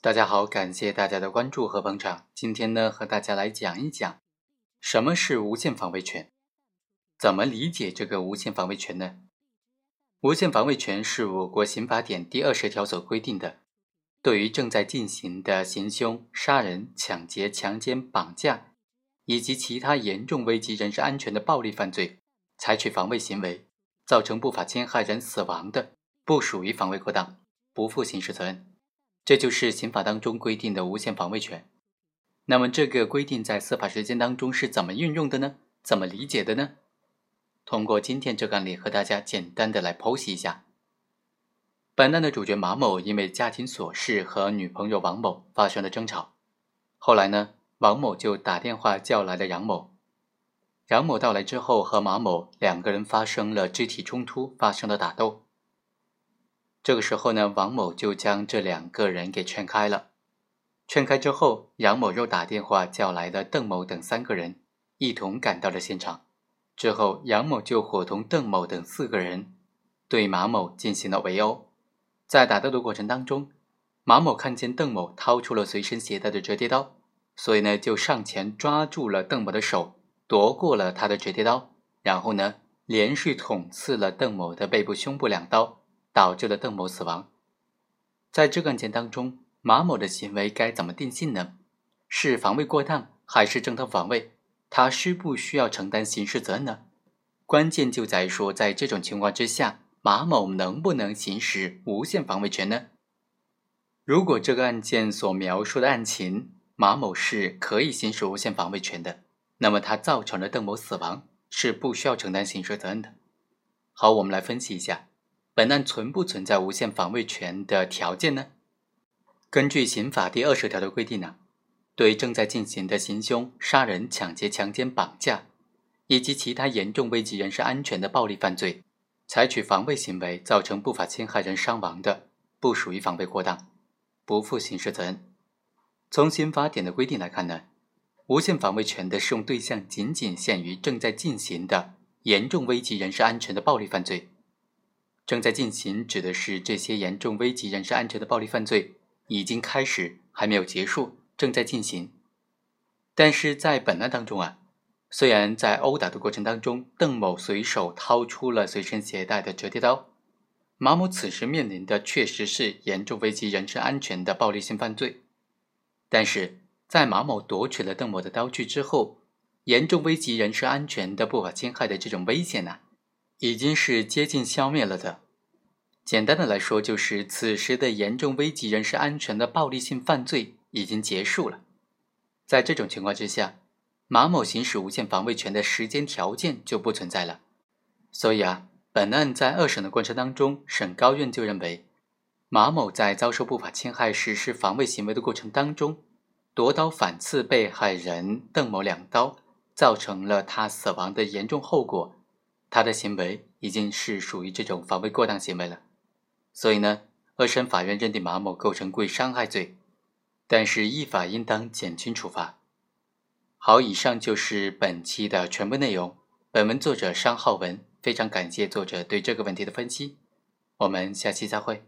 大家好，感谢大家的关注和捧场。今天呢，和大家来讲一讲什么是无限防卫权，怎么理解这个无限防卫权呢？无限防卫权是我国刑法典第二十条所规定的，对于正在进行的行凶、杀人、抢劫、强奸、绑架以及其他严重危及人身安全的暴力犯罪，采取防卫行为，造成不法侵害人死亡的，不属于防卫过当，不负刑事责任。这就是刑法当中规定的无限防卫权。那么，这个规定在司法实践当中是怎么运用的呢？怎么理解的呢？通过今天这个案例和大家简单的来剖析一下。本案的主角马某因为家庭琐事和女朋友王某发生了争吵，后来呢，王某就打电话叫来了杨某。杨某到来之后，和马某两个人发生了肢体冲突，发生了打斗。这个时候呢，王某就将这两个人给劝开了。劝开之后，杨某又打电话叫来了邓某等三个人，一同赶到了现场。之后，杨某就伙同邓某等四个人对马某进行了围殴。在打斗的过程当中，马某看见邓某掏出了随身携带的折叠刀，所以呢，就上前抓住了邓某的手，夺过了他的折叠刀，然后呢，连续捅刺了邓某的背部、胸部两刀。导致了邓某死亡。在这个案件当中，马某的行为该怎么定性呢？是防卫过当还是正当防卫？他需不需要承担刑事责任呢？关键就在于说，在这种情况之下，马某能不能行使无限防卫权呢？如果这个案件所描述的案情，马某是可以行使无限防卫权的，那么他造成了邓某死亡，是不需要承担刑事责任的。好，我们来分析一下。本案存不存在无限防卫权的条件呢？根据刑法第二十条的规定呢，对正在进行的行凶、杀人、抢劫、强奸、绑架以及其他严重危及人身安全的暴力犯罪，采取防卫行为造成不法侵害人伤亡的，不属于防卫过当，不负刑事责任。从刑法典的规定来看呢，无限防卫权的适用对象仅仅限于正在进行的严重危及人身安全的暴力犯罪。正在进行指的是这些严重危及人身安全的暴力犯罪已经开始，还没有结束，正在进行。但是在本案当中啊，虽然在殴打的过程当中，邓某随手掏出了随身携带的折叠刀，马某此时面临的确实是严重危及人身安全的暴力性犯罪，但是在马某夺取了邓某的刀具之后，严重危及人身安全的不法侵害的这种危险呢？已经是接近消灭了的。简单的来说，就是此时的严重危及人身安全的暴力性犯罪已经结束了。在这种情况之下，马某行使无限防卫权的时间条件就不存在了。所以啊，本案在二审的过程当中，省高院就认为，马某在遭受不法侵害实施防卫行为的过程当中，夺刀反刺被害人邓某两刀，造成了他死亡的严重后果。他的行为已经是属于这种防卫过当行为了，所以呢，二审法院认定马某构成故意伤害罪，但是依法应当减轻处罚。好，以上就是本期的全部内容。本文作者商浩文，非常感谢作者对这个问题的分析。我们下期再会。